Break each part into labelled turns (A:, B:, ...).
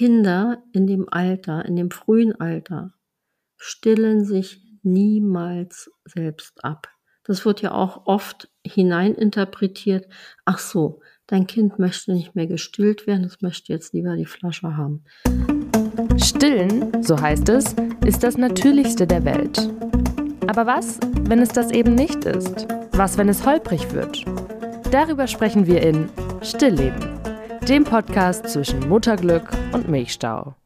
A: Kinder in dem Alter, in dem frühen Alter, stillen sich niemals selbst ab. Das wird ja auch oft hineininterpretiert. Ach so, dein Kind möchte nicht mehr gestillt werden, es möchte jetzt lieber die Flasche haben.
B: Stillen, so heißt es, ist das Natürlichste der Welt. Aber was, wenn es das eben nicht ist? Was, wenn es holprig wird? Darüber sprechen wir in Stillleben, dem Podcast zwischen Mutterglück und Milchstau.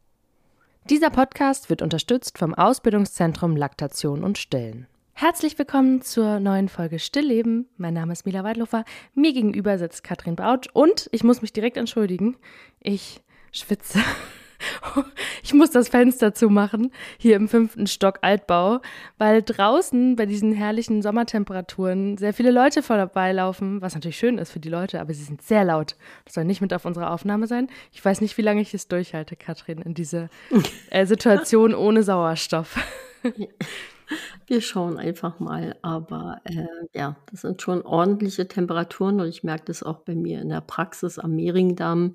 B: Dieser Podcast wird unterstützt vom Ausbildungszentrum Laktation und Stillen. Herzlich willkommen zur neuen Folge Stillleben. Mein Name ist Mila Weidlofer. Mir gegenüber sitzt Katrin Bautsch und ich muss mich direkt entschuldigen. Ich schwitze. Ich muss das Fenster zumachen, hier im fünften Stock Altbau, weil draußen bei diesen herrlichen Sommertemperaturen sehr viele Leute vorbeilaufen, was natürlich schön ist für die Leute, aber sie sind sehr laut. Das soll nicht mit auf unserer Aufnahme sein. Ich weiß nicht, wie lange ich es durchhalte, Katrin, in dieser äh, Situation ohne Sauerstoff.
A: Wir schauen einfach mal, aber äh, ja, das sind schon ordentliche Temperaturen und ich merke das auch bei mir in der Praxis am Mehringdamm.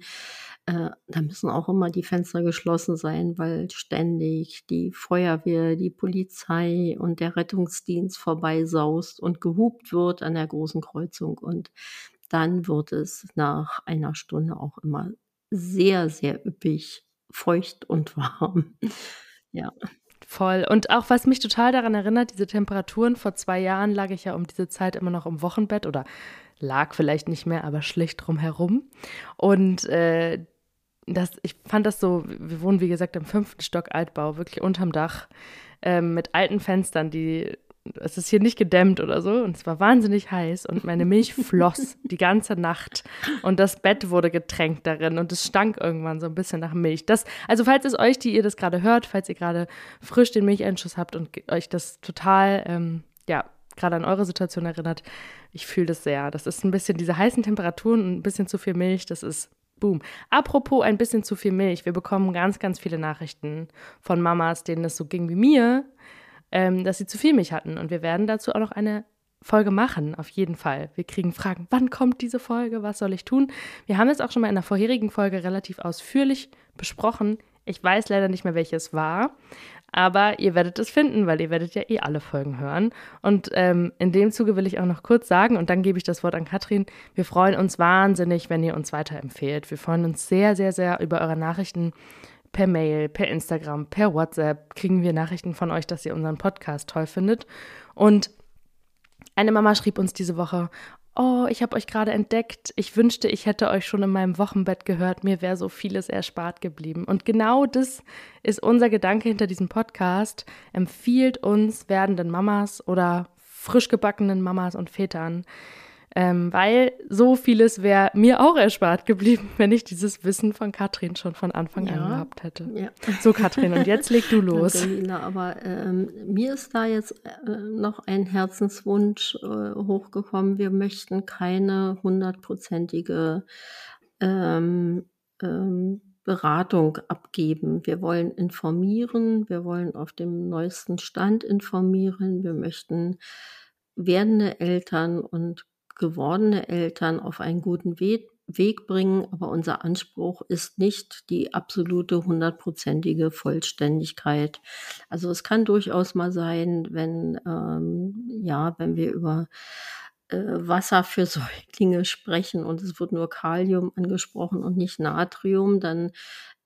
A: Äh, da müssen auch immer die Fenster geschlossen sein, weil ständig die Feuerwehr, die Polizei und der Rettungsdienst vorbeisaust und gehupt wird an der großen Kreuzung und dann wird es nach einer Stunde auch immer sehr, sehr üppig, feucht und warm. Ja.
B: Voll. Und auch was mich total daran erinnert, diese Temperaturen, vor zwei Jahren lag ich ja um diese Zeit immer noch im Wochenbett oder lag vielleicht nicht mehr, aber schlicht drumherum. Und äh, das, ich fand das so, wir wohnen wie gesagt im fünften Stock Altbau, wirklich unterm Dach, ähm, mit alten Fenstern, die es ist hier nicht gedämmt oder so und es war wahnsinnig heiß und meine Milch floss die ganze Nacht und das Bett wurde getränkt darin und es stank irgendwann so ein bisschen nach Milch. Das, also falls es euch, die ihr das gerade hört, falls ihr gerade frisch den Milcheinschuss habt und euch das total, ähm, ja, gerade an eure Situation erinnert, ich fühle das sehr. Das ist ein bisschen diese heißen Temperaturen und ein bisschen zu viel Milch, das ist Boom. Apropos ein bisschen zu viel Milch. Wir bekommen ganz, ganz viele Nachrichten von Mamas, denen es so ging wie mir, ähm, dass sie zu viel Milch hatten. Und wir werden dazu auch noch eine Folge machen, auf jeden Fall. Wir kriegen Fragen, wann kommt diese Folge, was soll ich tun? Wir haben es auch schon mal in der vorherigen Folge relativ ausführlich besprochen. Ich weiß leider nicht mehr, welches war, aber ihr werdet es finden, weil ihr werdet ja eh alle Folgen hören. Und ähm, in dem Zuge will ich auch noch kurz sagen, und dann gebe ich das Wort an Katrin, wir freuen uns wahnsinnig, wenn ihr uns weiterempfehlt. Wir freuen uns sehr, sehr, sehr über eure Nachrichten per Mail, per Instagram, per WhatsApp kriegen wir Nachrichten von euch, dass ihr unseren Podcast toll findet. Und eine Mama schrieb uns diese Woche, oh, ich habe euch gerade entdeckt, ich wünschte, ich hätte euch schon in meinem Wochenbett gehört, mir wäre so vieles erspart geblieben. Und genau das ist unser Gedanke hinter diesem Podcast. Empfiehlt uns werdenden Mamas oder frisch gebackenen Mamas und Vätern ähm, weil so vieles wäre mir auch erspart geblieben, wenn ich dieses Wissen von Katrin schon von Anfang ja, an gehabt hätte. Ja. So, Katrin, und jetzt leg du los.
A: Danke, aber ähm, mir ist da jetzt äh, noch ein Herzenswunsch äh, hochgekommen. Wir möchten keine hundertprozentige ähm, ähm, Beratung abgeben. Wir wollen informieren, wir wollen auf dem neuesten Stand informieren, wir möchten werdende Eltern und gewordene Eltern auf einen guten Weg, bringen, aber unser Anspruch ist nicht die absolute hundertprozentige Vollständigkeit. Also es kann durchaus mal sein, wenn ähm, ja, wenn wir über Wasser für Säuglinge sprechen und es wird nur Kalium angesprochen und nicht Natrium, dann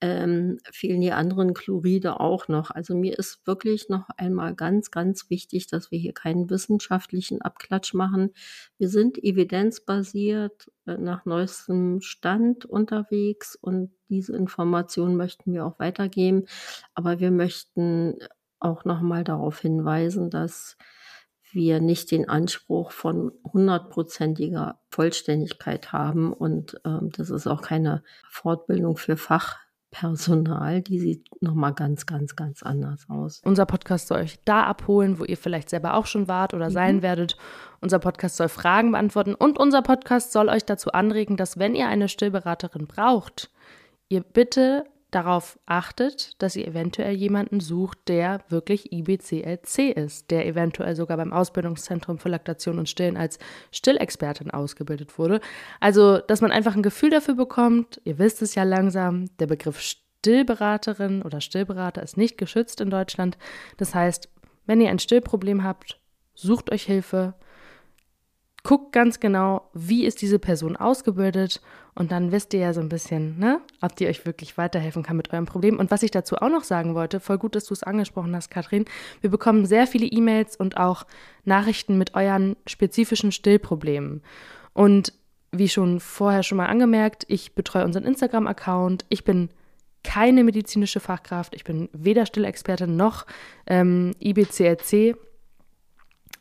A: ähm, fehlen die anderen Chloride auch noch. Also mir ist wirklich noch einmal ganz, ganz wichtig, dass wir hier keinen wissenschaftlichen Abklatsch machen. Wir sind evidenzbasiert äh, nach neuestem Stand unterwegs und diese Informationen möchten wir auch weitergeben. Aber wir möchten auch noch mal darauf hinweisen, dass wir nicht den Anspruch von hundertprozentiger Vollständigkeit haben und ähm, das ist auch keine Fortbildung für Fach Personal, die sieht nochmal ganz, ganz, ganz anders aus.
B: Unser Podcast soll euch da abholen, wo ihr vielleicht selber auch schon wart oder mhm. sein werdet. Unser Podcast soll Fragen beantworten und unser Podcast soll euch dazu anregen, dass wenn ihr eine Stillberaterin braucht, ihr bitte darauf achtet, dass ihr eventuell jemanden sucht, der wirklich IBCLC ist, der eventuell sogar beim Ausbildungszentrum für Laktation und Stillen als Stillexpertin ausgebildet wurde. Also, dass man einfach ein Gefühl dafür bekommt, ihr wisst es ja langsam, der Begriff Stillberaterin oder Stillberater ist nicht geschützt in Deutschland. Das heißt, wenn ihr ein Stillproblem habt, sucht euch Hilfe, guckt ganz genau, wie ist diese Person ausgebildet und dann wisst ihr ja so ein bisschen, ne, ob die euch wirklich weiterhelfen kann mit eurem Problem. Und was ich dazu auch noch sagen wollte, voll gut, dass du es angesprochen hast, Katrin, wir bekommen sehr viele E-Mails und auch Nachrichten mit euren spezifischen Stillproblemen. Und wie schon vorher schon mal angemerkt, ich betreue unseren Instagram-Account. Ich bin keine medizinische Fachkraft. Ich bin weder Stillexperte noch ähm, IBCLC.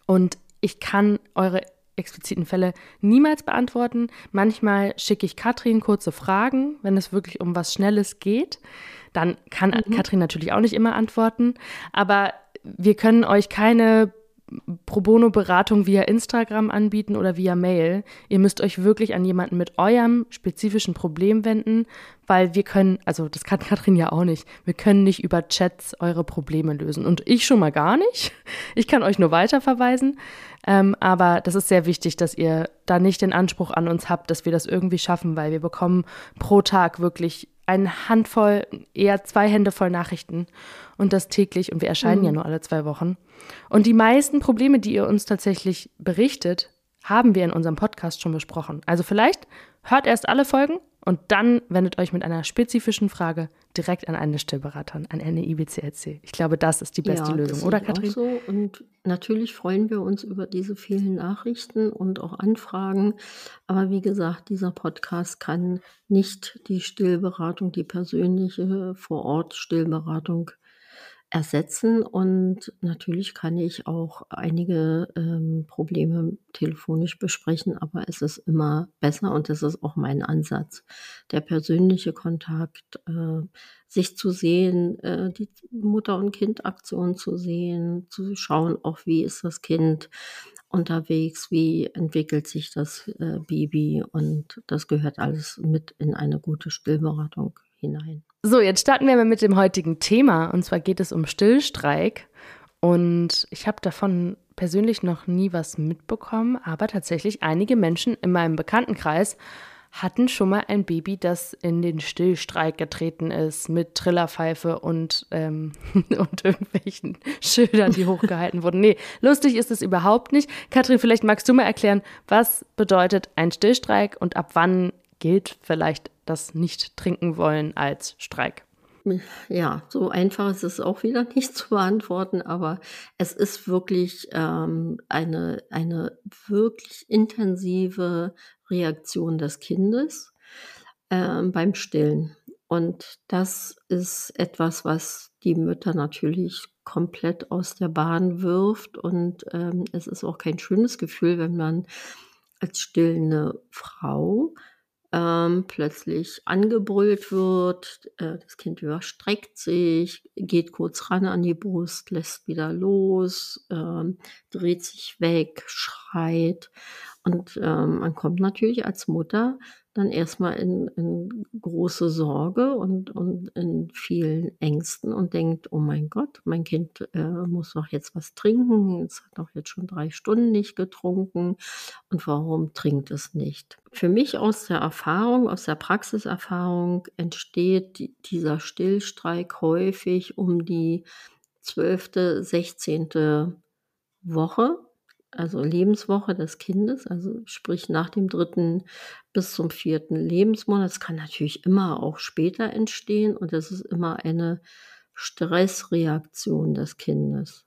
B: Und ich kann eure expliziten Fälle niemals beantworten. Manchmal schicke ich Katrin kurze Fragen, wenn es wirklich um was Schnelles geht. Dann kann mhm. Katrin natürlich auch nicht immer antworten. Aber wir können euch keine Pro Bono-Beratung via Instagram anbieten oder via Mail. Ihr müsst euch wirklich an jemanden mit eurem spezifischen Problem wenden, weil wir können, also das kann Katrin ja auch nicht, wir können nicht über Chats eure Probleme lösen. Und ich schon mal gar nicht. Ich kann euch nur weiterverweisen. Ähm, aber das ist sehr wichtig, dass ihr da nicht den Anspruch an uns habt, dass wir das irgendwie schaffen, weil wir bekommen pro Tag wirklich eine Handvoll, eher zwei Hände voll Nachrichten und das täglich und wir erscheinen mhm. ja nur alle zwei Wochen. Und die meisten Probleme, die ihr uns tatsächlich berichtet, haben wir in unserem Podcast schon besprochen. Also vielleicht hört erst alle Folgen und dann wendet euch mit einer spezifischen Frage direkt an eine Stillberaterin, an eine IBCLC. Ich glaube, das ist die beste ja, Lösung, oder Katrin?
A: Auch so. Und natürlich freuen wir uns über diese vielen Nachrichten und auch Anfragen. Aber wie gesagt, dieser Podcast kann nicht die Stillberatung, die persönliche vor Ort Stillberatung ersetzen. Und natürlich kann ich auch einige ähm, Probleme telefonisch besprechen, aber es ist immer besser und das ist auch mein Ansatz. Der persönliche Kontakt, äh, sich zu sehen, äh, die Mutter- und Kind-Aktion zu sehen, zu schauen, auch wie ist das Kind unterwegs, wie entwickelt sich das äh, Baby und das gehört alles mit in eine gute Stillberatung hinein.
B: So, jetzt starten wir mal mit dem heutigen Thema. Und zwar geht es um Stillstreik. Und ich habe davon persönlich noch nie was mitbekommen, aber tatsächlich einige Menschen in meinem Bekanntenkreis hatten schon mal ein Baby, das in den Stillstreik getreten ist mit Trillerpfeife und, ähm, und irgendwelchen Schildern, die hochgehalten wurden. Nee, lustig ist es überhaupt nicht. Katrin, vielleicht magst du mal erklären, was bedeutet ein Stillstreik und ab wann gilt vielleicht das Nicht-Trinken wollen als Streik?
A: Ja, so einfach ist es auch wieder nicht zu beantworten, aber es ist wirklich ähm, eine, eine wirklich intensive Reaktion des Kindes ähm, beim Stillen. Und das ist etwas, was die Mütter natürlich komplett aus der Bahn wirft. Und ähm, es ist auch kein schönes Gefühl, wenn man als stillende Frau ähm, plötzlich angebrüllt wird, äh, das Kind überstreckt sich, geht kurz ran an die Brust, lässt wieder los, ähm, dreht sich weg, schreit. Und ähm, man kommt natürlich als Mutter dann erstmal in, in große Sorge und, und in vielen Ängsten und denkt, oh mein Gott, mein Kind äh, muss doch jetzt was trinken, es hat doch jetzt schon drei Stunden nicht getrunken und warum trinkt es nicht? Für mich aus der Erfahrung, aus der Praxiserfahrung entsteht die, dieser Stillstreik häufig um die zwölfte, sechzehnte Woche also Lebenswoche des Kindes, also sprich nach dem dritten bis zum vierten Lebensmonat. Es kann natürlich immer auch später entstehen und es ist immer eine Stressreaktion des Kindes.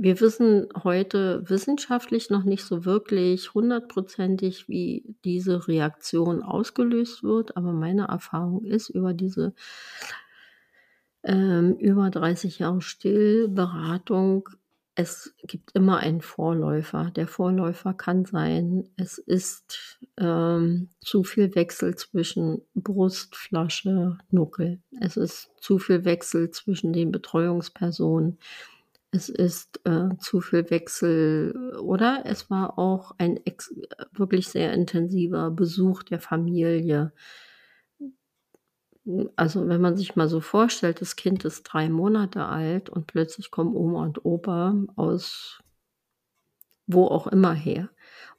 A: Wir wissen heute wissenschaftlich noch nicht so wirklich hundertprozentig, wie diese Reaktion ausgelöst wird, aber meine Erfahrung ist über diese ähm, über 30 Jahre Stillberatung, es gibt immer einen Vorläufer. Der Vorläufer kann sein, es ist ähm, zu viel Wechsel zwischen Brust, Flasche, Nuckel. Es ist zu viel Wechsel zwischen den Betreuungspersonen. Es ist äh, zu viel Wechsel oder es war auch ein wirklich sehr intensiver Besuch der Familie also wenn man sich mal so vorstellt, das Kind ist drei Monate alt und plötzlich kommen Oma und Opa aus wo auch immer her.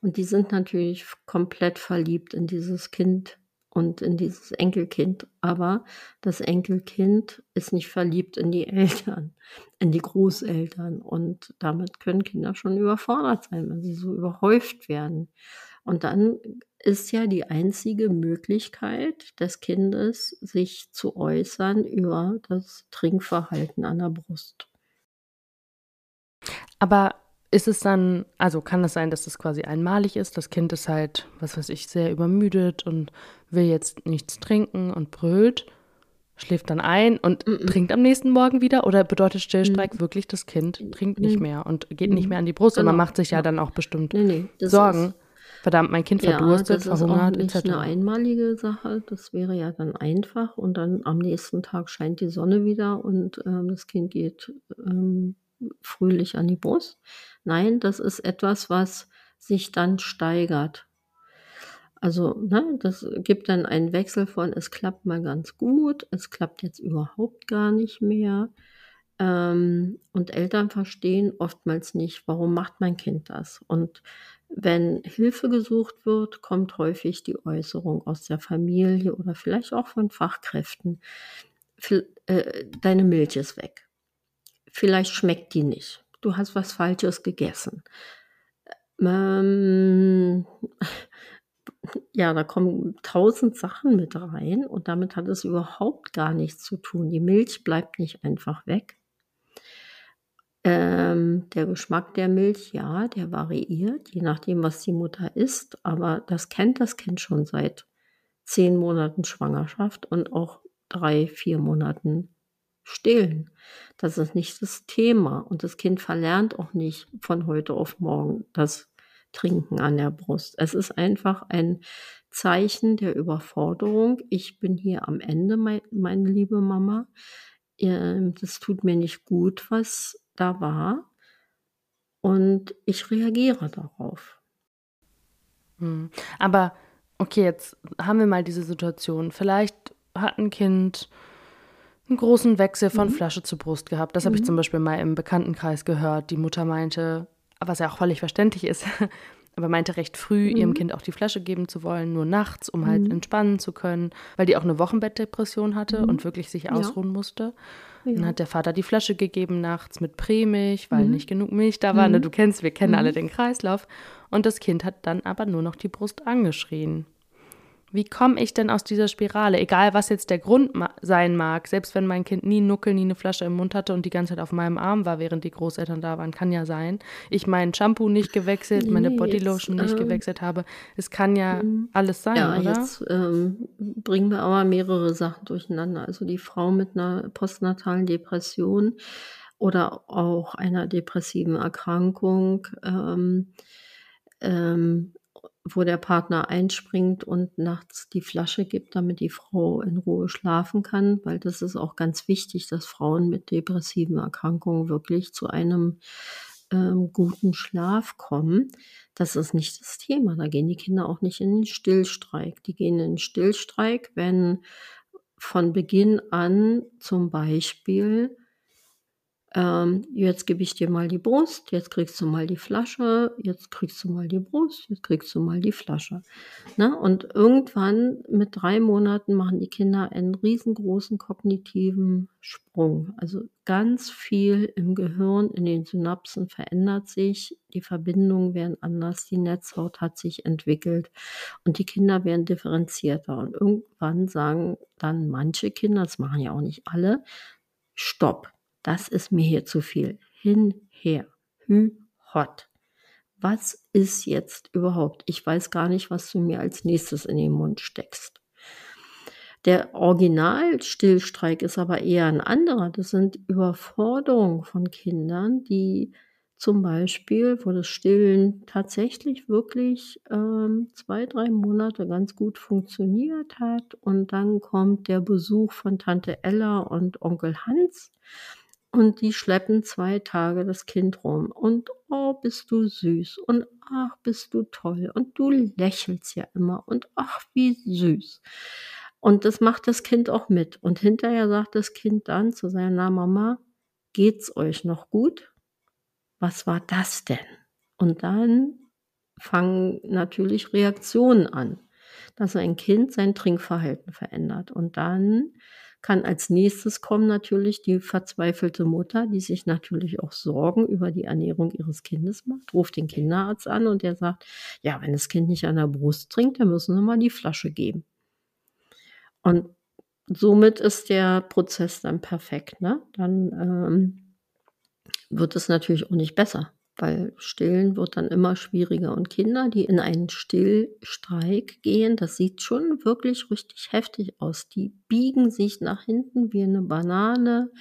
A: Und die sind natürlich komplett verliebt in dieses Kind. und in dieses Enkelkind. Aber das Enkelkind ist nicht verliebt in die Eltern, in die Großeltern. Und damit können Kinder schon überfordert sein, wenn sie so überhäuft werden. Und dann ist ja die einzige Möglichkeit des Kindes, sich zu äußern über das Trinkverhalten an der Brust.
B: Aber ist es dann, also kann es sein, dass das quasi einmalig ist? Das Kind ist halt, was weiß ich, sehr übermüdet und will jetzt nichts trinken und brüllt, schläft dann ein und mm -mm. trinkt am nächsten Morgen wieder? Oder bedeutet Stillstreik mm. wirklich, das Kind trinkt nicht mehr und geht nicht mehr an die Brust? Genau. Und man genau. macht sich ja dann auch bestimmt nee, nee, Sorgen. Verdammt, mein Kind verdurstet,
A: ja, das verhungert, ist auch nicht eine einmalige Sache. Das wäre ja dann einfach und dann am nächsten Tag scheint die Sonne wieder und ähm, das Kind geht ähm, fröhlich an die Brust. Nein, das ist etwas, was sich dann steigert. Also, ne, das gibt dann einen Wechsel von, es klappt mal ganz gut, es klappt jetzt überhaupt gar nicht mehr. Ähm, und Eltern verstehen oftmals nicht, warum macht mein Kind das. Und wenn Hilfe gesucht wird, kommt häufig die Äußerung aus der Familie oder vielleicht auch von Fachkräften. Äh, deine Milch ist weg. Vielleicht schmeckt die nicht. Du hast was Falsches gegessen. Ähm, ja, da kommen tausend Sachen mit rein und damit hat es überhaupt gar nichts zu tun. Die Milch bleibt nicht einfach weg. Ähm, der Geschmack der Milch, ja, der variiert, je nachdem, was die Mutter isst, aber das kennt das Kind schon seit zehn Monaten Schwangerschaft und auch drei, vier Monaten stillen. Das ist nicht das Thema. Und das Kind verlernt auch nicht von heute auf morgen das Trinken an der Brust. Es ist einfach ein Zeichen der Überforderung. Ich bin hier am Ende, mein, meine liebe Mama. Ähm, das tut mir nicht gut, was da war. Und ich reagiere darauf.
B: Hm. Aber okay, jetzt haben wir mal diese Situation. Vielleicht hat ein Kind einen großen Wechsel von mhm. Flasche zu Brust gehabt. Das mhm. habe ich zum Beispiel mal im Bekanntenkreis gehört. Die Mutter meinte, was ja auch völlig verständlich ist, aber meinte recht früh, mhm. ihrem Kind auch die Flasche geben zu wollen, nur nachts, um halt mhm. entspannen zu können, weil die auch eine Wochenbettdepression hatte mhm. und wirklich sich ausruhen ja. musste. Ja. Dann hat der Vater die Flasche gegeben nachts mit Prämilch, weil mhm. nicht genug Milch da war. Ne, du kennst, wir kennen alle den Kreislauf. Und das Kind hat dann aber nur noch die Brust angeschrien. Wie komme ich denn aus dieser Spirale? Egal, was jetzt der Grund ma sein mag, selbst wenn mein Kind nie einen Nuckel, nie eine Flasche im Mund hatte und die ganze Zeit auf meinem Arm war, während die Großeltern da waren, kann ja sein. Ich mein Shampoo nicht gewechselt, nee, meine Bodylotion jetzt, nicht ähm, gewechselt habe. Es kann ja mhm. alles sein, ja, oder?
A: Jetzt ähm, bringen wir aber mehrere Sachen durcheinander. Also die Frau mit einer postnatalen Depression oder auch einer depressiven Erkrankung. Ähm, ähm, wo der Partner einspringt und nachts die Flasche gibt, damit die Frau in Ruhe schlafen kann, weil das ist auch ganz wichtig, dass Frauen mit depressiven Erkrankungen wirklich zu einem ähm, guten Schlaf kommen. Das ist nicht das Thema. Da gehen die Kinder auch nicht in den Stillstreik. Die gehen in den Stillstreik, wenn von Beginn an zum Beispiel ähm, jetzt gebe ich dir mal die Brust, jetzt kriegst du mal die Flasche, jetzt kriegst du mal die Brust, jetzt kriegst du mal die Flasche. Ne? Und irgendwann mit drei Monaten machen die Kinder einen riesengroßen kognitiven Sprung. Also ganz viel im Gehirn, in den Synapsen verändert sich, die Verbindungen werden anders, die Netzhaut hat sich entwickelt und die Kinder werden differenzierter. Und irgendwann sagen dann manche Kinder, das machen ja auch nicht alle, Stopp das ist mir hier zu viel. Hinher. Hü, hot. Was ist jetzt überhaupt? Ich weiß gar nicht, was du mir als nächstes in den Mund steckst. Der Original-Stillstreik ist aber eher ein anderer. Das sind Überforderungen von Kindern, die zum Beispiel, wo das Stillen tatsächlich wirklich ähm, zwei, drei Monate ganz gut funktioniert hat und dann kommt der Besuch von Tante Ella und Onkel Hans und die schleppen zwei Tage das Kind rum und oh, bist du süß und ach, bist du toll und du lächelst ja immer und ach, wie süß. Und das macht das Kind auch mit. Und hinterher sagt das Kind dann zu seiner Mama, geht's euch noch gut? Was war das denn? Und dann fangen natürlich Reaktionen an. dass ein Kind sein Trinkverhalten verändert. Und dann kann als nächstes kommen natürlich die verzweifelte Mutter, die sich natürlich auch Sorgen über die Ernährung ihres Kindes macht, ruft den Kinderarzt an und der sagt, ja, wenn das Kind nicht an der Brust trinkt, dann müssen wir mal die Flasche geben. Und somit ist der Prozess dann perfekt. Ne? Dann ähm, wird es natürlich auch nicht besser weil Stillen wird dann immer schwieriger. Und Kinder, die in einen Stillstreik gehen, das sieht schon wirklich richtig heftig aus. Die biegen sich nach hinten wie eine Banane,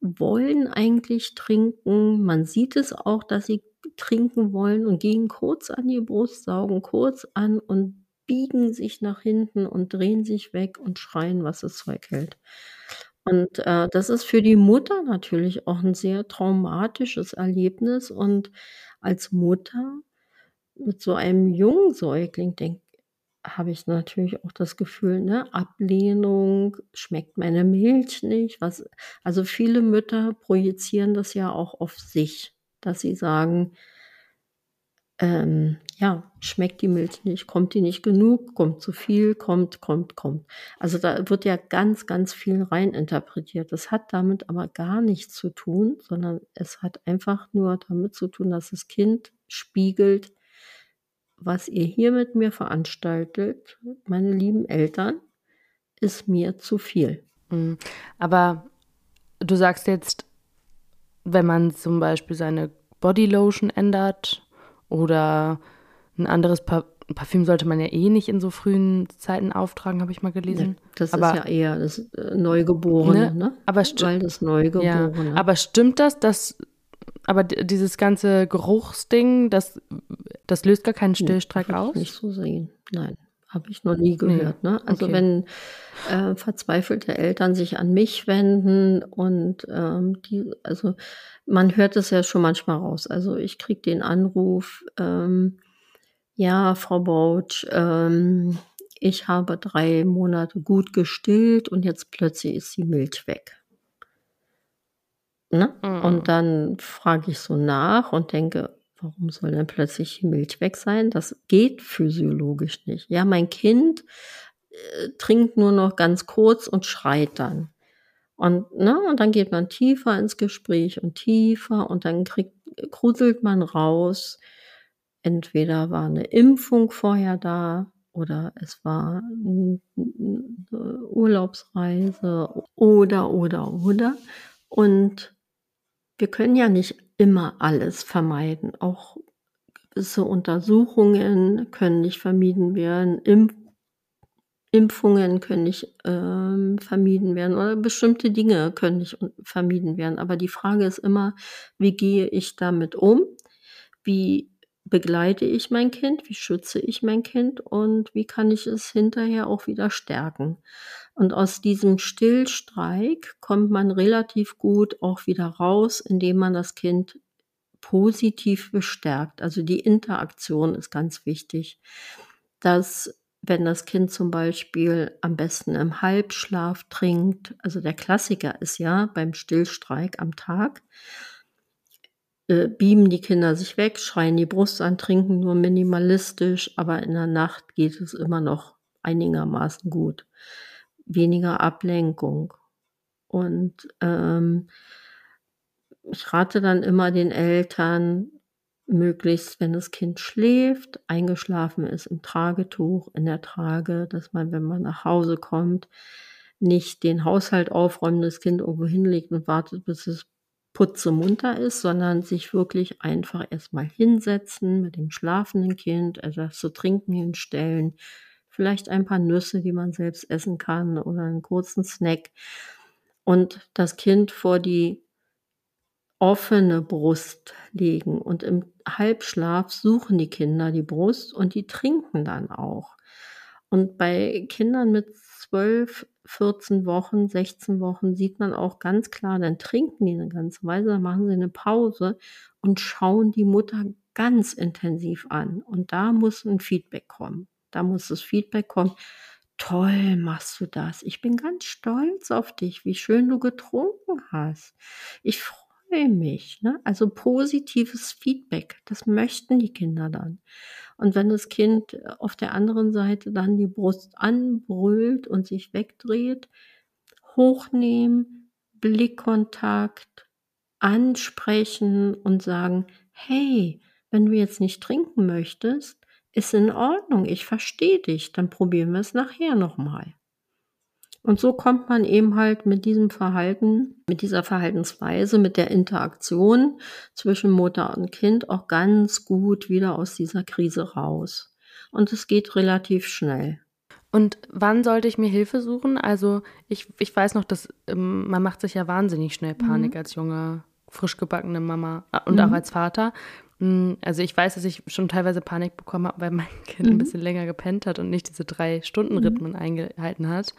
A: wollen eigentlich trinken. Man sieht es auch, dass sie trinken wollen und gehen kurz an die Brust, saugen kurz an und biegen sich nach hinten und drehen sich weg und schreien, was das Zeug hält. Und, äh, das ist für die Mutter natürlich auch ein sehr traumatisches Erlebnis. Und als Mutter mit so einem jungen Säugling denk habe ich natürlich auch das Gefühl, ne, Ablehnung, schmeckt meine Milch nicht, was also viele Mütter projizieren das ja auch auf sich, dass sie sagen ähm, ja, schmeckt die Milch nicht, kommt die nicht genug, kommt zu viel, kommt, kommt, kommt. Also da wird ja ganz, ganz viel reininterpretiert. Das hat damit aber gar nichts zu tun, sondern es hat einfach nur damit zu tun, dass das Kind spiegelt, was ihr hier mit mir veranstaltet, meine lieben Eltern, ist mir zu viel.
B: Mhm. Aber du sagst jetzt, wenn man zum Beispiel seine Bodylotion ändert oder ein anderes pa Parfüm sollte man ja eh nicht in so frühen Zeiten auftragen, habe ich mal gelesen.
A: Ja, das aber, ist ja eher das äh, Neugeborene, ne? ne?
B: Aber
A: Weil das Neugeborene.
B: Ja, aber stimmt das, dass aber dieses ganze Geruchsding, das, das löst gar keinen Stillstreik nee, aus?
A: nicht so sehen. Nein, habe ich noch nie gehört. Nee. Ne? Also okay. wenn äh, verzweifelte Eltern sich an mich wenden und ähm, die, also man hört es ja schon manchmal raus. Also ich kriege den Anruf, ähm, ja, Frau Bautsch, ähm, ich habe drei Monate gut gestillt und jetzt plötzlich ist die Milch weg. Ne? Mhm. Und dann frage ich so nach und denke, warum soll denn plötzlich die Milch weg sein? Das geht physiologisch nicht. Ja, mein Kind äh, trinkt nur noch ganz kurz und schreit dann. Und, ne, und dann geht man tiefer ins Gespräch und tiefer und dann kriegt, gruselt man raus. Entweder war eine Impfung vorher da oder es war eine Urlaubsreise oder, oder, oder. Und wir können ja nicht immer alles vermeiden. Auch gewisse Untersuchungen können nicht vermieden werden. Impf Impfungen können nicht ähm, vermieden werden oder bestimmte Dinge können nicht vermieden werden. Aber die Frage ist immer, wie gehe ich damit um? Wie begleite ich mein Kind? Wie schütze ich mein Kind? Und wie kann ich es hinterher auch wieder stärken? Und aus diesem Stillstreik kommt man relativ gut auch wieder raus, indem man das Kind positiv bestärkt. Also die Interaktion ist ganz wichtig. Dass wenn das Kind zum Beispiel am besten im Halbschlaf trinkt, also der Klassiker ist ja beim Stillstreik am Tag, äh, beamen die Kinder sich weg, schreien die Brust an, trinken nur minimalistisch, aber in der Nacht geht es immer noch einigermaßen gut. Weniger Ablenkung. Und ähm, ich rate dann immer den Eltern, möglichst, wenn das Kind schläft, eingeschlafen ist im Tragetuch, in der Trage, dass man, wenn man nach Hause kommt, nicht den Haushalt aufräumen, das Kind irgendwo hinlegt und wartet, bis es putzemunter ist, sondern sich wirklich einfach erstmal hinsetzen mit dem schlafenden Kind, etwas zu trinken hinstellen, vielleicht ein paar Nüsse, die man selbst essen kann oder einen kurzen Snack und das Kind vor die offene Brust legen und im Halbschlaf suchen die Kinder die Brust und die trinken dann auch. Und bei Kindern mit 12, 14 Wochen, 16 Wochen sieht man auch ganz klar, dann trinken die eine ganze Weise, dann machen sie eine Pause und schauen die Mutter ganz intensiv an. Und da muss ein Feedback kommen. Da muss das Feedback kommen. Toll machst du das. Ich bin ganz stolz auf dich, wie schön du getrunken hast. Ich freue mich. Ne? Also positives Feedback, das möchten die Kinder dann. Und wenn das Kind auf der anderen Seite dann die Brust anbrüllt und sich wegdreht, hochnehmen, Blickkontakt, ansprechen und sagen, hey, wenn du jetzt nicht trinken möchtest, ist in Ordnung, ich verstehe dich, dann probieren wir es nachher nochmal. Und so kommt man eben halt mit diesem Verhalten, mit dieser Verhaltensweise, mit der Interaktion zwischen Mutter und Kind auch ganz gut wieder aus dieser Krise raus. Und es geht relativ schnell.
B: Und wann sollte ich mir Hilfe suchen? Also ich, ich weiß noch, dass ähm, man macht sich ja wahnsinnig schnell Panik mhm. als junge, frisch gebackene Mama äh, und mhm. auch als Vater. Hm, also ich weiß, dass ich schon teilweise Panik bekommen habe, weil mein Kind mhm. ein bisschen länger gepennt hat und nicht diese drei Stunden mhm. Rhythmen mhm. eingehalten hat.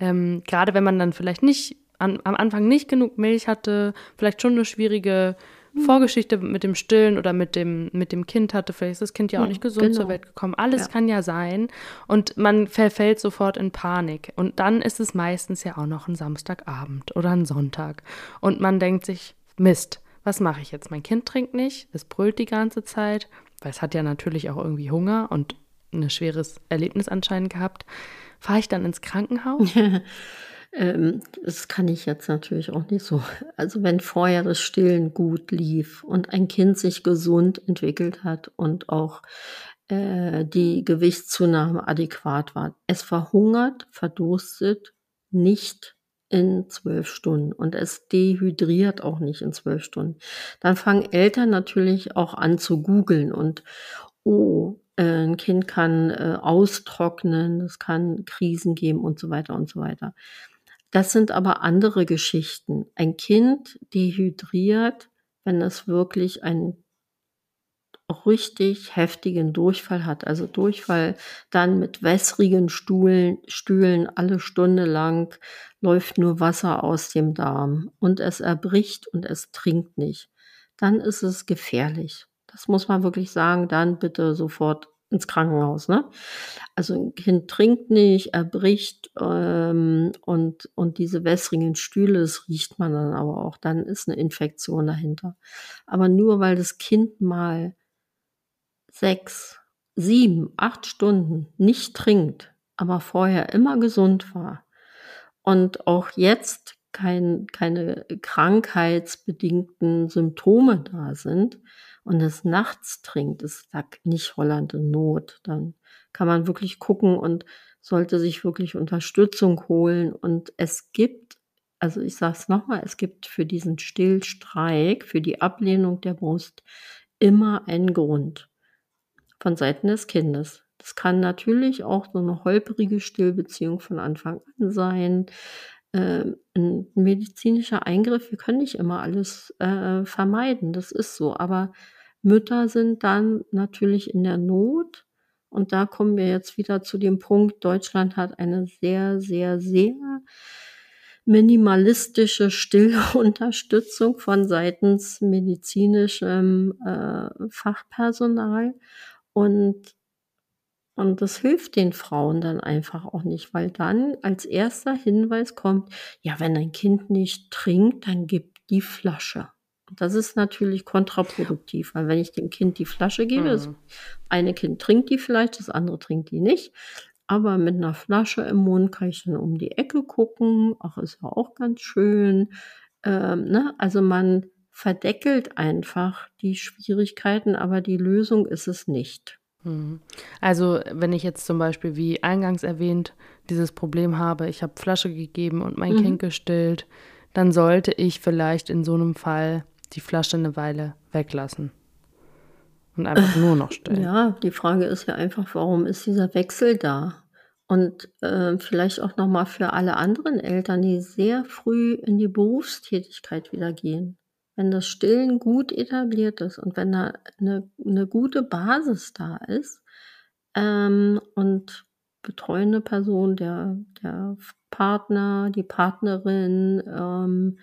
B: Ähm, gerade wenn man dann vielleicht nicht an, am Anfang nicht genug Milch hatte, vielleicht schon eine schwierige mhm. Vorgeschichte mit dem Stillen oder mit dem, mit dem Kind hatte, vielleicht ist das Kind ja auch nicht gesund genau. zur Welt gekommen. Alles ja. kann ja sein. Und man verfällt sofort in Panik. Und dann ist es meistens ja auch noch ein Samstagabend oder ein Sonntag. Und man denkt sich, Mist, was mache ich jetzt? Mein Kind trinkt nicht, es brüllt die ganze Zeit, weil es hat ja natürlich auch irgendwie Hunger und ein schweres Erlebnis anscheinend gehabt. Fahre ich dann ins Krankenhaus?
A: ähm, das kann ich jetzt natürlich auch nicht so. Also wenn vorher das Stillen gut lief und ein Kind sich gesund entwickelt hat und auch äh, die Gewichtszunahme adäquat war, es verhungert, verdurstet nicht in zwölf Stunden und es dehydriert auch nicht in zwölf Stunden. Dann fangen Eltern natürlich auch an zu googeln und oh, äh, ein Kind kann äh, austrocknen, es kann Krisen geben und so weiter und so weiter. Das sind aber andere Geschichten. Ein Kind dehydriert, wenn es wirklich ein richtig heftigen Durchfall hat. Also Durchfall dann mit wässrigen Stuhlen, Stühlen alle Stunde lang läuft nur Wasser aus dem Darm und es erbricht und es trinkt nicht. Dann ist es gefährlich. Das muss man wirklich sagen. Dann bitte sofort ins Krankenhaus. Ne? Also ein Kind trinkt nicht, erbricht ähm, und, und diese wässrigen Stühle, das riecht man dann aber auch. Dann ist eine Infektion dahinter. Aber nur weil das Kind mal sechs, sieben, acht Stunden nicht trinkt, aber vorher immer gesund war und auch jetzt kein, keine krankheitsbedingten Symptome da sind und es nachts trinkt, ist da nicht Holland in Not. Dann kann man wirklich gucken und sollte sich wirklich Unterstützung holen. Und es gibt, also ich sage es nochmal, es gibt für diesen Stillstreik, für die Ablehnung der Brust immer einen Grund von Seiten des Kindes. Das kann natürlich auch so eine holprige Stillbeziehung von Anfang an sein. Ähm, ein medizinischer Eingriff, wir können nicht immer alles äh, vermeiden, das ist so. Aber Mütter sind dann natürlich in der Not. Und da kommen wir jetzt wieder zu dem Punkt, Deutschland hat eine sehr, sehr, sehr minimalistische Stillunterstützung von seitens medizinischem äh, Fachpersonal. Und, und das hilft den Frauen dann einfach auch nicht, weil dann als erster Hinweis kommt, ja, wenn ein Kind nicht trinkt, dann gibt die Flasche. Das ist natürlich kontraproduktiv, weil wenn ich dem Kind die Flasche gebe, mhm. das eine Kind trinkt die vielleicht, das andere trinkt die nicht. Aber mit einer Flasche im Mund kann ich dann um die Ecke gucken. Ach, ist ja auch ganz schön. Ähm, ne? Also man verdeckelt einfach die Schwierigkeiten, aber die Lösung ist es nicht.
B: Mhm. Also wenn ich jetzt zum Beispiel, wie eingangs erwähnt, dieses Problem habe, ich habe Flasche gegeben und mein mhm. Kind gestillt, dann sollte ich vielleicht in so einem Fall die Flasche eine Weile weglassen und einfach nur noch stillen.
A: Ja, die Frage ist ja einfach, warum ist dieser Wechsel da? Und äh, vielleicht auch nochmal für alle anderen Eltern, die sehr früh in die Berufstätigkeit wieder gehen wenn das Stillen gut etabliert ist und wenn da eine, eine gute Basis da ist ähm, und betreuende Person, der, der Partner, die Partnerin, ähm,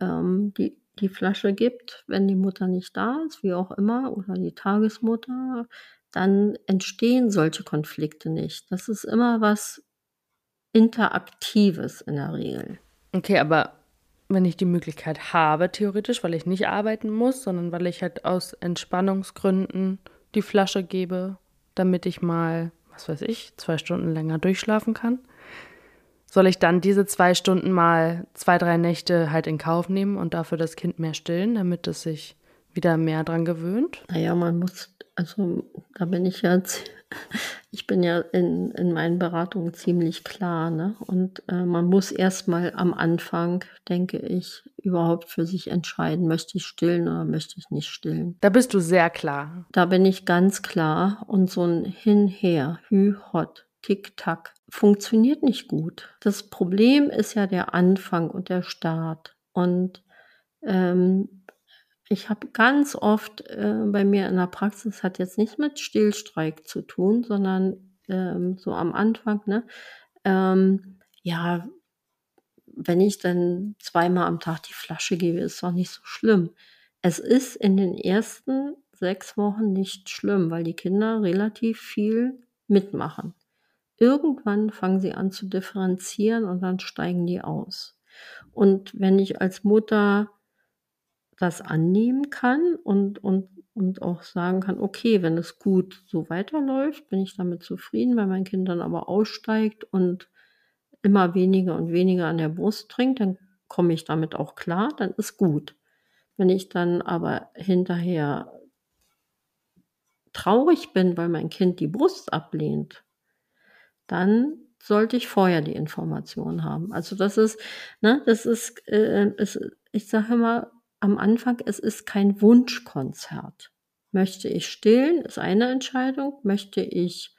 A: ähm, die, die Flasche gibt, wenn die Mutter nicht da ist, wie auch immer, oder die Tagesmutter, dann entstehen solche Konflikte nicht. Das ist immer was Interaktives in der Regel.
B: Okay, aber wenn ich die Möglichkeit habe, theoretisch, weil ich nicht arbeiten muss, sondern weil ich halt aus Entspannungsgründen die Flasche gebe, damit ich mal, was weiß ich, zwei Stunden länger durchschlafen kann? Soll ich dann diese zwei Stunden mal zwei, drei Nächte halt in Kauf nehmen und dafür das Kind mehr stillen, damit es sich wieder mehr dran gewöhnt?
A: Naja, man muss, also da bin ich jetzt, ich bin ja in, in meinen Beratungen ziemlich klar, ne? Und äh, man muss erstmal am Anfang, denke ich, überhaupt für sich entscheiden, möchte ich stillen oder möchte ich nicht stillen.
B: Da bist du sehr klar.
A: Da bin ich ganz klar und so ein Hinher, Hü, Hot, Tick-Tack funktioniert nicht gut. Das Problem ist ja der Anfang und der Start. Und ähm, ich habe ganz oft äh, bei mir in der Praxis, hat jetzt nicht mit Stillstreik zu tun, sondern ähm, so am Anfang, ne? Ähm, ja, wenn ich dann zweimal am Tag die Flasche gebe, ist doch nicht so schlimm. Es ist in den ersten sechs Wochen nicht schlimm, weil die Kinder relativ viel mitmachen. Irgendwann fangen sie an zu differenzieren und dann steigen die aus. Und wenn ich als Mutter das annehmen kann und, und, und auch sagen kann, okay, wenn es gut so weiterläuft, bin ich damit zufrieden, weil mein Kind dann aber aussteigt und immer weniger und weniger an der Brust trinkt, dann komme ich damit auch klar, dann ist gut. Wenn ich dann aber hinterher traurig bin, weil mein Kind die Brust ablehnt, dann sollte ich vorher die Information haben. Also das ist, ne, das ist, äh, ist ich sage immer am Anfang, es ist kein Wunschkonzert. Möchte ich stillen, ist eine Entscheidung. Möchte ich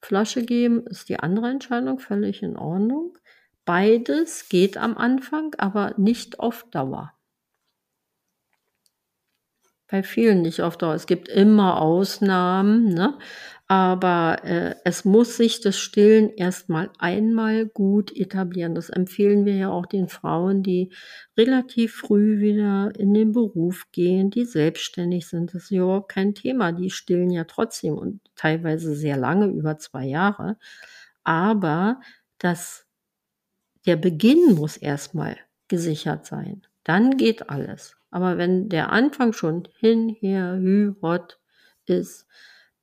A: Flasche geben, ist die andere Entscheidung völlig in Ordnung. Beides geht am Anfang, aber nicht auf Dauer. Bei vielen nicht auf Dauer. Es gibt immer Ausnahmen, ne? Aber äh, es muss sich das Stillen erstmal einmal gut etablieren. Das empfehlen wir ja auch den Frauen, die relativ früh wieder in den Beruf gehen, die selbstständig sind. Das ist ja überhaupt kein Thema. Die stillen ja trotzdem und teilweise sehr lange, über zwei Jahre. Aber das, der Beginn muss erstmal gesichert sein. Dann geht alles. Aber wenn der Anfang schon hin, her, hü, hot ist,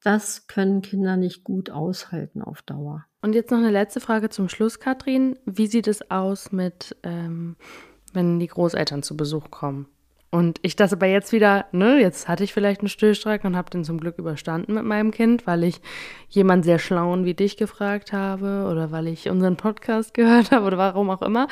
A: das können Kinder nicht gut aushalten auf Dauer.
B: Und jetzt noch eine letzte Frage zum Schluss, Katrin. Wie sieht es aus mit, ähm, wenn die Großeltern zu Besuch kommen? Und ich das aber jetzt wieder, ne, jetzt hatte ich vielleicht einen Stillstreik und habe den zum Glück überstanden mit meinem Kind, weil ich jemand sehr schlauen wie dich gefragt habe oder weil ich unseren Podcast gehört habe oder warum auch immer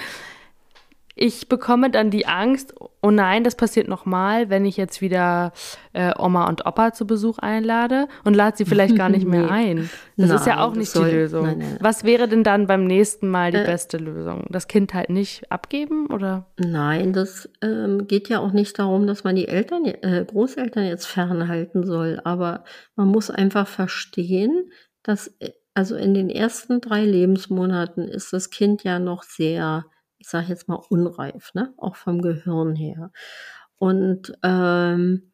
B: ich bekomme dann die Angst, oh nein, das passiert nochmal, wenn ich jetzt wieder äh, Oma und Opa zu Besuch einlade und lade sie vielleicht gar nicht mehr ein. Das nein, ist ja auch nicht soll, die Lösung. Nein, nein. Was wäre denn dann beim nächsten Mal die äh, beste Lösung? Das Kind halt nicht abgeben oder?
A: Nein, das ähm, geht ja auch nicht darum, dass man die Eltern, äh, Großeltern jetzt fernhalten soll, aber man muss einfach verstehen, dass äh, also in den ersten drei Lebensmonaten ist das Kind ja noch sehr ich sage jetzt mal, unreif, ne? auch vom Gehirn her. Und ähm,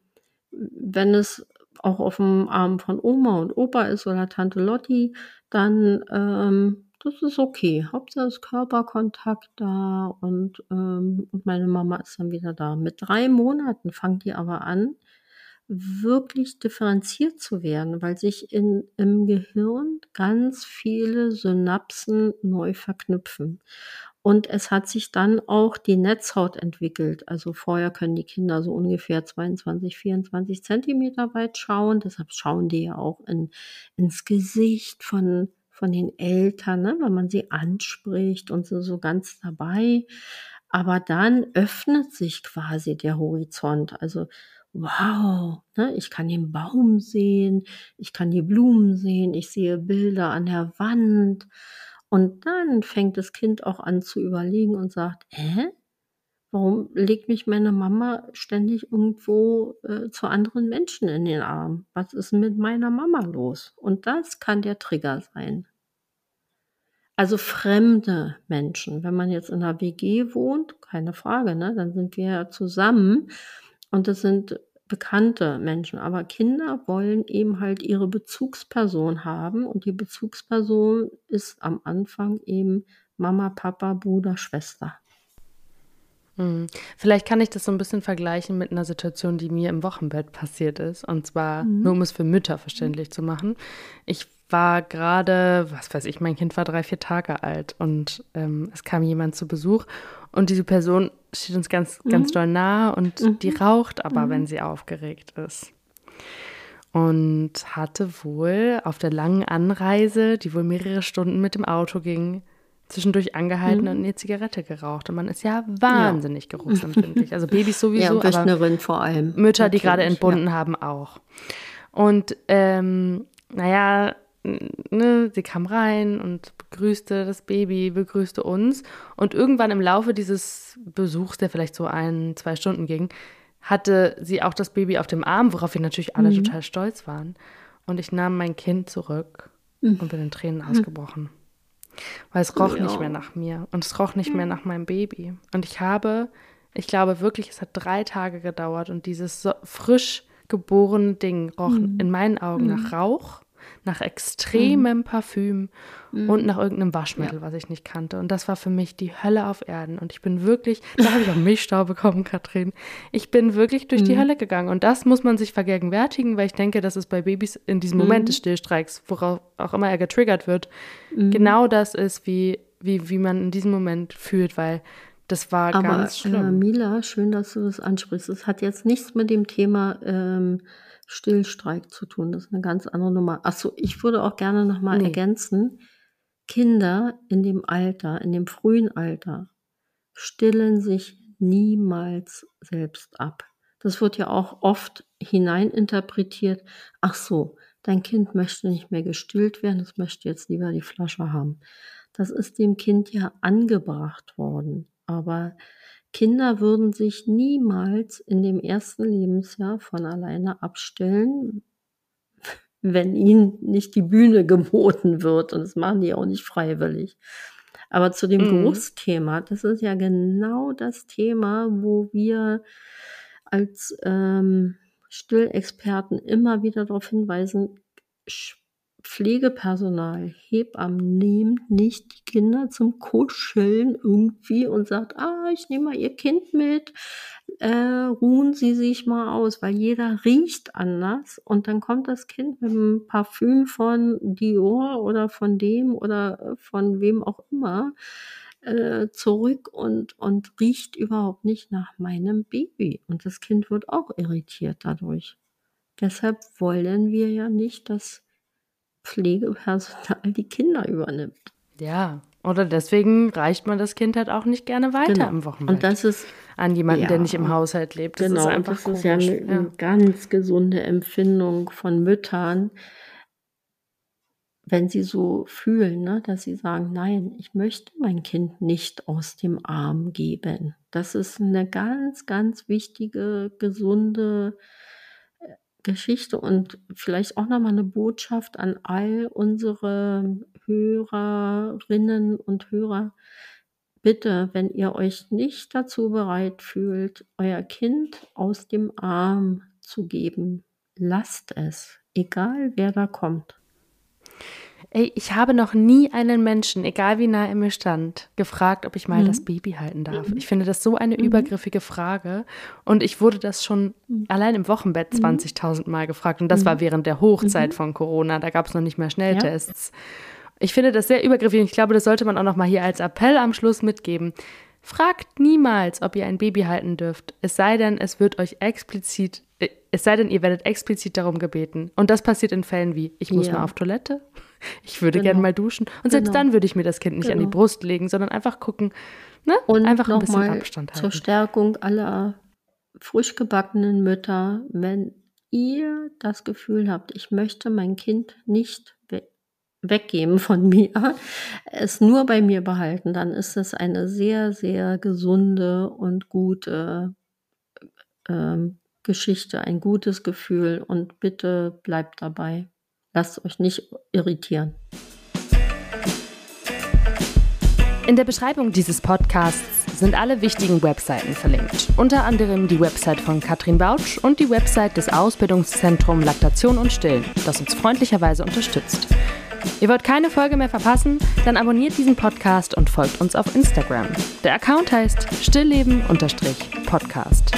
A: wenn es auch auf dem Arm von Oma und Opa ist oder Tante Lotti, dann ähm, das ist okay. Hauptsache ist Körperkontakt da und, ähm, und meine Mama ist dann wieder da. Mit drei Monaten fangt die aber an, wirklich differenziert zu werden, weil sich in, im Gehirn ganz viele Synapsen neu verknüpfen. Und es hat sich dann auch die Netzhaut entwickelt. Also vorher können die Kinder so ungefähr 22, 24 Zentimeter weit schauen. Deshalb schauen die ja auch in, ins Gesicht von, von den Eltern, ne, wenn man sie anspricht und so, so ganz dabei. Aber dann öffnet sich quasi der Horizont. Also wow, ne, ich kann den Baum sehen, ich kann die Blumen sehen, ich sehe Bilder an der Wand. Und dann fängt das Kind auch an zu überlegen und sagt, hä? Warum legt mich meine Mama ständig irgendwo äh, zu anderen Menschen in den Arm? Was ist mit meiner Mama los? Und das kann der Trigger sein. Also fremde Menschen. Wenn man jetzt in einer WG wohnt, keine Frage, ne? Dann sind wir ja zusammen. Und das sind bekannte Menschen, aber Kinder wollen eben halt ihre Bezugsperson haben und die Bezugsperson ist am Anfang eben Mama, Papa, Bruder, Schwester.
B: Mhm. Vielleicht kann ich das so ein bisschen vergleichen mit einer Situation, die mir im Wochenbett passiert ist. Und zwar mhm. nur, um es für Mütter verständlich zu machen. Ich war gerade, was weiß ich, mein Kind war drei, vier Tage alt und ähm, es kam jemand zu Besuch und diese Person steht uns ganz, mhm. ganz doll nahe und mhm. die raucht aber, mhm. wenn sie aufgeregt ist. Und hatte wohl auf der langen Anreise, die wohl mehrere Stunden mit dem Auto ging, zwischendurch angehalten mhm. und eine Zigarette geraucht. Und man ist ja wahnsinnig ja. geruchsempfindlich. Also Babys sowieso,
A: ja, aber vor allem.
B: Mütter, die gerade entbunden ja. haben, auch. Und ähm, naja, ne, sie kam rein und begrüßte das Baby, begrüßte uns. Und irgendwann im Laufe dieses Besuchs, der vielleicht so ein, zwei Stunden ging, hatte sie auch das Baby auf dem Arm, worauf wir natürlich alle mhm. total stolz waren. Und ich nahm mein Kind zurück mhm. und bin in Tränen mhm. ausgebrochen. Weil es roch ja. nicht mehr nach mir und es roch nicht mehr nach meinem Baby. Und ich habe, ich glaube wirklich, es hat drei Tage gedauert und dieses so frisch geborene Ding roch mhm. in meinen Augen nach mhm. Rauch nach extremem mhm. Parfüm mhm. und nach irgendeinem Waschmittel, ja. was ich nicht kannte. Und das war für mich die Hölle auf Erden. Und ich bin wirklich, da habe ich auch Milchstau bekommen, Katrin. Ich bin wirklich durch mhm. die Hölle gegangen. Und das muss man sich vergegenwärtigen, weil ich denke, dass es bei Babys in diesem Moment mhm. des Stillstreiks, worauf auch immer er getriggert wird, mhm. genau das ist, wie, wie, wie man in diesem Moment fühlt, weil das war
A: Aber,
B: ganz schlimm.
A: Äh, Mila, schön, dass du das ansprichst. Es hat jetzt nichts mit dem Thema ähm, Stillstreik zu tun. Das ist eine ganz andere Nummer. Achso, ich würde auch gerne nochmal nee. ergänzen. Kinder in dem Alter, in dem frühen Alter, stillen sich niemals selbst ab. Das wird ja auch oft hineininterpretiert. Ach so, dein Kind möchte nicht mehr gestillt werden, es möchte jetzt lieber die Flasche haben. Das ist dem Kind ja angebracht worden. Aber Kinder würden sich niemals in dem ersten Lebensjahr von alleine abstellen, wenn ihnen nicht die Bühne geboten wird. Und das machen die auch nicht freiwillig. Aber zu dem mhm. Geruchsthema, das ist ja genau das Thema, wo wir als ähm, Stillexperten immer wieder darauf hinweisen, Pflegepersonal, Hebammen nehmt nicht die Kinder zum Kuscheln irgendwie und sagt, ah, ich nehme mal ihr Kind mit, äh, ruhen Sie sich mal aus, weil jeder riecht anders. Und dann kommt das Kind mit einem Parfüm von Dior oder von dem oder von wem auch immer äh, zurück und, und riecht überhaupt nicht nach meinem Baby. Und das Kind wird auch irritiert dadurch. Deshalb wollen wir ja nicht, dass Pflegepersonal die Kinder übernimmt.
B: Ja, oder deswegen reicht man das Kind halt auch nicht gerne weiter genau. im Wochenbett.
A: Und das ist
B: an jemanden, ja, der nicht im Haushalt lebt.
A: Das genau, ist einfach das ist ja eine, ja eine ganz gesunde Empfindung von Müttern, wenn sie so fühlen, ne, dass sie sagen, nein, ich möchte mein Kind nicht aus dem Arm geben. Das ist eine ganz, ganz wichtige, gesunde Geschichte und vielleicht auch nochmal eine Botschaft an all unsere Hörerinnen und Hörer. Bitte, wenn ihr euch nicht dazu bereit fühlt, euer Kind aus dem Arm zu geben, lasst es, egal wer da kommt.
B: Ey, ich habe noch nie einen Menschen, egal wie nah er mir stand, gefragt, ob ich mal mhm. das Baby halten darf. Mhm. Ich finde das so eine mhm. übergriffige Frage. Und ich wurde das schon mhm. allein im Wochenbett 20.000 mhm. Mal gefragt. Und das war mhm. während der Hochzeit von Corona. Da gab es noch nicht mehr Schnelltests. Ja. Ich finde das sehr übergriffig. Und ich glaube, das sollte man auch noch mal hier als Appell am Schluss mitgeben. Fragt niemals, ob ihr ein Baby halten dürft. Es sei denn, es wird euch explizit, äh, es sei denn, ihr werdet explizit darum gebeten. Und das passiert in Fällen wie, ich muss ja. mal auf Toilette, ich würde genau. gerne mal duschen. Und selbst genau. dann würde ich mir das Kind nicht genau. an die genau. Brust legen, sondern einfach gucken, ne?
A: Und einfach ein bisschen Abstand halten. Zur Stärkung aller frisch gebackenen Mütter, wenn ihr das Gefühl habt, ich möchte mein Kind nicht we weggeben von mir, es nur bei mir behalten, dann ist es eine sehr, sehr gesunde und gute ähm, Geschichte, ein gutes Gefühl und bitte bleibt dabei. Lasst euch nicht irritieren.
B: In der Beschreibung dieses Podcasts sind alle wichtigen Webseiten verlinkt. Unter anderem die Website von Katrin Bautsch und die Website des Ausbildungszentrums Laktation und Stillen, das uns freundlicherweise unterstützt. Ihr wollt keine Folge mehr verpassen? Dann abonniert diesen Podcast und folgt uns auf Instagram. Der Account heißt stillleben-podcast.